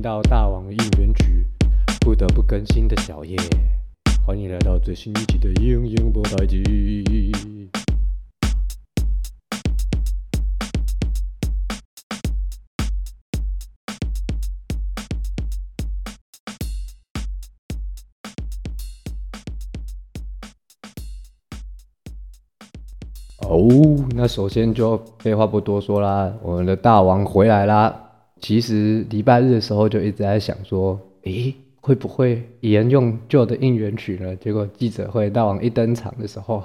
到大王应援曲不得不更新的小叶，欢迎来到最新一期的英英播台机。哦，那首先就废话不多说啦，我们的大王回来啦。其实礼拜日的时候就一直在想说，诶，会不会沿用旧的应援曲呢？结果记者会大王一登场的时候，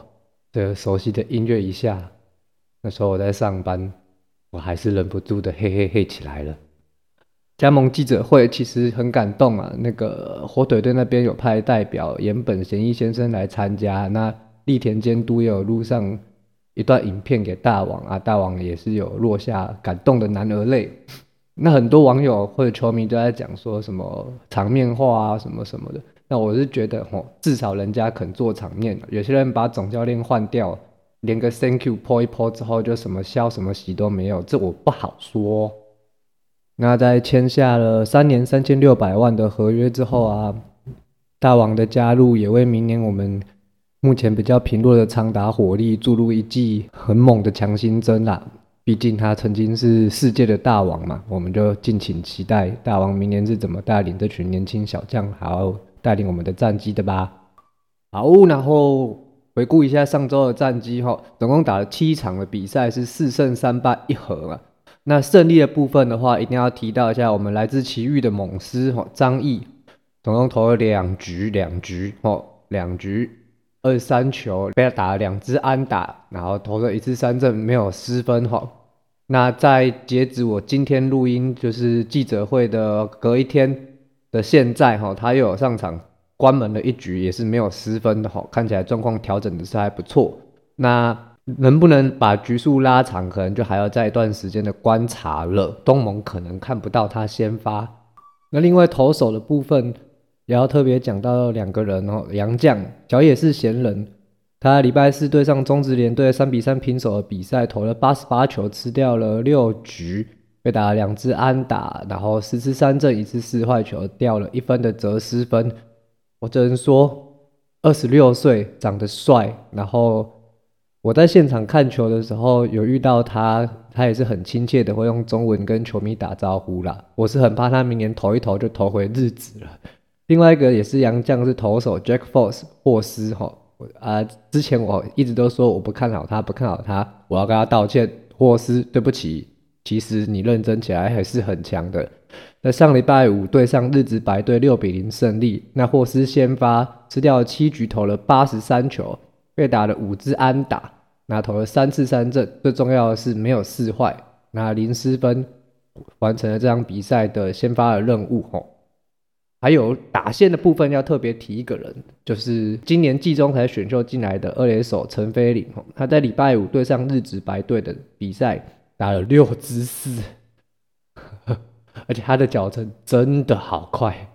这熟悉的音乐一下，那时候我在上班，我还是忍不住的嘿嘿嘿起来了。加盟记者会其实很感动啊，那个火腿队那边有派代表岩本贤一先生来参加，那立田监督也有录上一段影片给大王啊，大王也是有落下感动的男儿泪。那很多网友或者球迷都在讲说什么场面话啊，什么什么的。那我是觉得，吼，至少人家肯做场面。有些人把总教练换掉，连个 Thank you 泼一泼之后，就什么消什么息都没有，这我不好说。那在签下了三年三千六百万的合约之后啊，大王的加入也为明年我们目前比较贫弱的长达火力注入一剂很猛的强心针啦。毕竟他曾经是世界的大王嘛，我们就敬请期待大王明年是怎么带领这群年轻小将，好带领我们的战绩的吧。好，然后回顾一下上周的战绩哈，总共打了七场的比赛，是四胜三败一和啊。那胜利的部分的话，一定要提到一下我们来自奇遇的猛狮哈张毅，总共投了两局两局哦，两局。二三球被他打了两支安打，然后投了一次三振，没有失分哈。那在截止我今天录音就是记者会的隔一天的现在哈，他又有上场关门了一局，也是没有失分的哈。看起来状况调整的是还不错。那能不能把局数拉长，可能就还要再一段时间的观察了。东盟可能看不到他先发。那另外投手的部分。然后特别讲到两个人哦，杨将小野是闲人，他礼拜四对上中职联队三比三平手的比赛，投了八十八球，吃掉了六局，被打了两支安打，然后十次三振，一次四坏球，掉了一分的折失分。我只能说，二十六岁，长得帅，然后我在现场看球的时候有遇到他，他也是很亲切的，会用中文跟球迷打招呼啦。我是很怕他明年投一投就投回日子了。另外一个也是洋将是投手 Jack Force 霍斯哈啊，之前我一直都说我不看好他，不看好他，我要跟他道歉，霍斯对不起，其实你认真起来还是很强的。那上礼拜五对上日职白队六比零胜利，那霍斯先发吃掉七局，投了八十三球，被打了五支安打，那投了三次三振，最重要的是没有四坏，那零失分，完成了这场比赛的先发的任务吼。还有打线的部分要特别提一个人，就是今年季中才选秀进来的二垒手陈飞林，他在礼拜五对上日职白队的比赛打了六支四，而且他的脚程真的好快，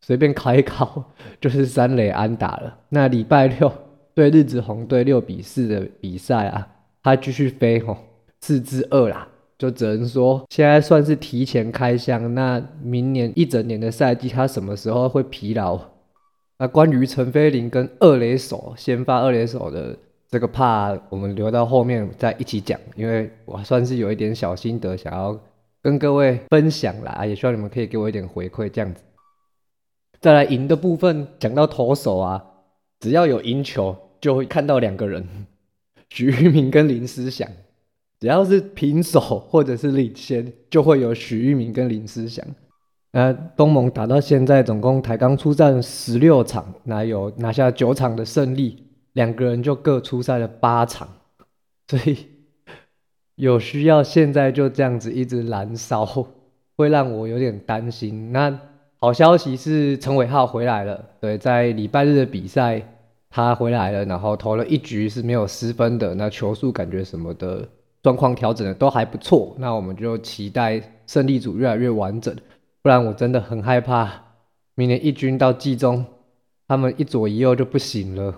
随便靠一靠就是三垒安打了。那礼拜六对日职红队六比四的比赛啊，他继续飞吼，四支二啦。就只能说，现在算是提前开箱。那明年一整年的赛季，他什么时候会疲劳？那关于陈飞林跟二垒手先发二垒手的这个，怕我们留到后面再一起讲，因为我算是有一点小心得，想要跟各位分享啦，也希望你们可以给我一点回馈，这样子。再来赢的部分，讲到投手啊，只要有赢球，就会看到两个人，徐玉明跟林思祥。只要是平手或者是领先，就会有许玉明跟林思祥。那东盟打到现在总共台钢出战十六场，那有拿下九场的胜利，两个人就各出赛了八场，所以有需要现在就这样子一直燃烧，会让我有点担心。那好消息是陈伟浩回来了，对，在礼拜日的比赛他回来了，然后投了一局是没有失分的，那球速感觉什么的。状况调整的都还不错，那我们就期待胜利组越来越完整，不然我真的很害怕明年一军到季中，他们一左一右就不行了。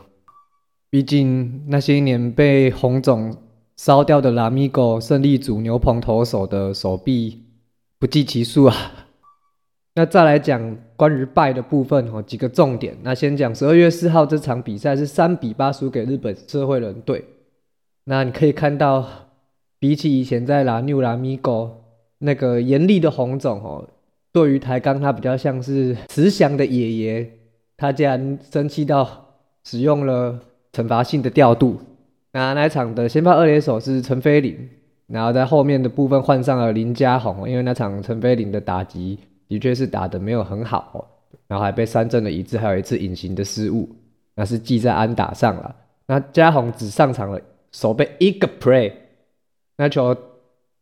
毕竟那些年被红总烧掉的拉米狗胜利组牛棚投手的手臂不计其数啊。那再来讲关于败的部分哦，几个重点。那先讲十二月四号这场比赛是三比八输给日本社会人队。那你可以看到，比起以前在拉纽拉米狗那个严厉的红总哦，对于台钢他比较像是慈祥的爷爷，他竟然生气到使用了惩罚性的调度。那那场的先发二垒手是陈飞林，然后在后面的部分换上了林家宏，因为那场陈飞林的打击。的确是打的没有很好，然后还被三振了一次，还有一次隐形的失误，那是记在安打上了。那嘉宏只上场了，守备一个 play，那球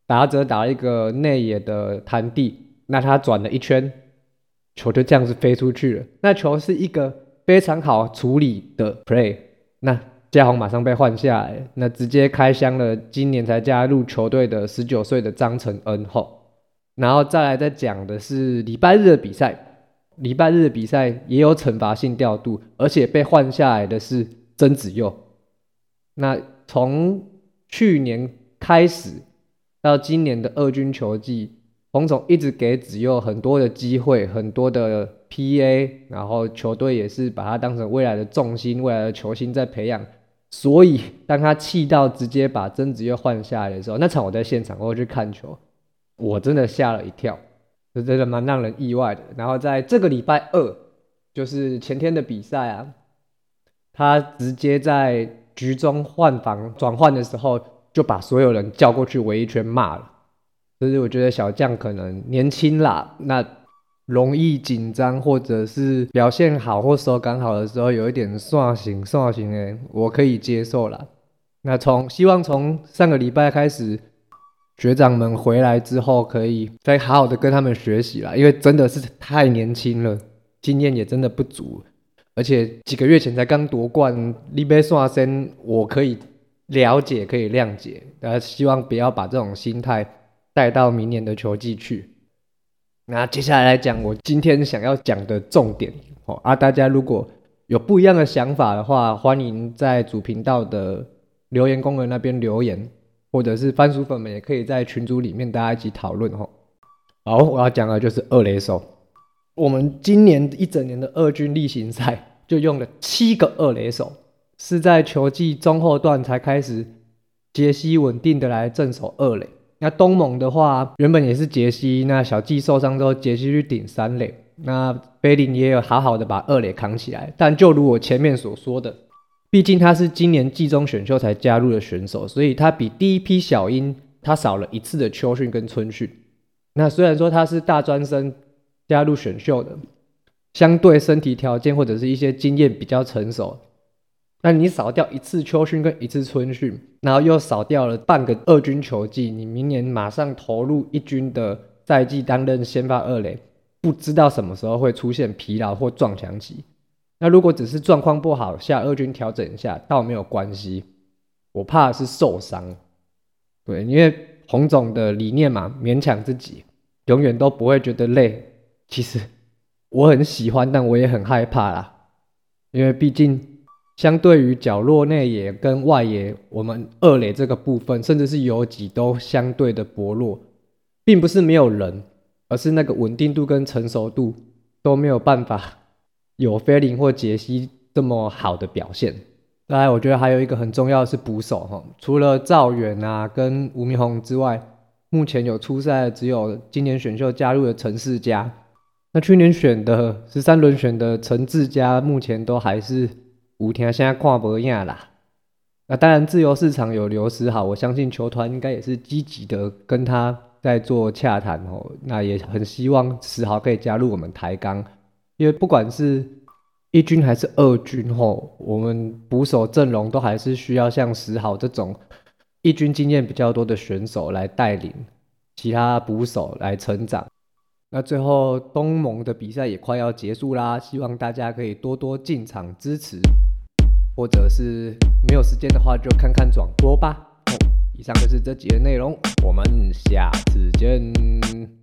打者打一个内野的弹地，那他转了一圈，球就这样子飞出去了。那球是一个非常好处理的 play，那嘉宏马上被换下来，那直接开箱了今年才加入球队的十九岁的张承恩后。然后再来再讲的是礼拜日的比赛，礼拜日的比赛也有惩罚性调度，而且被换下来的是曾子佑。那从去年开始到今年的二军球季，洪总一直给子佑很多的机会，很多的 PA，然后球队也是把他当成未来的重心、未来的球星在培养。所以当他气到直接把曾子佑换下来的时候，那场我在现场，我去看球。我真的吓了一跳，这真的蛮让人意外的。然后在这个礼拜二，就是前天的比赛啊，他直接在局中换防转换的时候，就把所有人叫过去围一圈骂了。所以我觉得小将可能年轻啦，那容易紧张，或者是表现好或手感好的时候，有一点刷型刷型诶，我可以接受啦。那从希望从上个礼拜开始。学长们回来之后，可以再好好的跟他们学习了，因为真的是太年轻了，经验也真的不足，而且几个月前才刚夺冠，利贝索森，我可以了解，可以谅解，大家希望不要把这种心态带到明年的球季去。那接下来来讲，我今天想要讲的重点哦，啊，大家如果有不一样的想法的话，欢迎在主频道的留言功能那边留言。或者是番薯粉们也可以在群组里面大家一起讨论吼。好，我要讲的就是二垒手。我们今年一整年的二军例行赛就用了七个二垒手，是在球季中后段才开始杰西稳定的来镇守二垒。那东盟的话，原本也是杰西，那小季受伤之后，杰西去顶三垒，那贝林也有好好的把二垒扛起来。但就如我前面所说的。毕竟他是今年季中选秀才加入的选手，所以他比第一批小鹰他少了一次的秋训跟春训。那虽然说他是大专生加入选秀的，相对身体条件或者是一些经验比较成熟，那你少掉一次秋训跟一次春训，然后又少掉了半个二军球季，你明年马上投入一军的赛季担任先发二垒，不知道什么时候会出现疲劳或撞墙期。那如果只是状况不好，下二军调整一下倒没有关系。我怕是受伤，对，因为洪总的理念嘛，勉强自己，永远都不会觉得累。其实我很喜欢，但我也很害怕啦，因为毕竟相对于角落内野跟外野，我们二垒这个部分，甚至是游击都相对的薄弱，并不是没有人，而是那个稳定度跟成熟度都没有办法。有菲林或杰西这么好的表现，当然，我觉得还有一个很重要的是捕手哈，除了赵远啊跟吴明宏之外，目前有出赛只有今年选秀加入的陈世佳，那去年选的十三轮选的陈志佳，目前都还是五天，现在跨博亚啦。那当然，自由市场有流失好，我相信球团应该也是积极的跟他在做洽谈哦，那也很希望十号可以加入我们台钢。因为不管是一军还是二军吼，我们捕手阵容都还是需要像石豪这种一军经验比较多的选手来带领其他捕手来成长。那最后东盟的比赛也快要结束啦，希望大家可以多多进场支持，或者是没有时间的话就看看转播吧。以上就是这集的内容，我们下次见。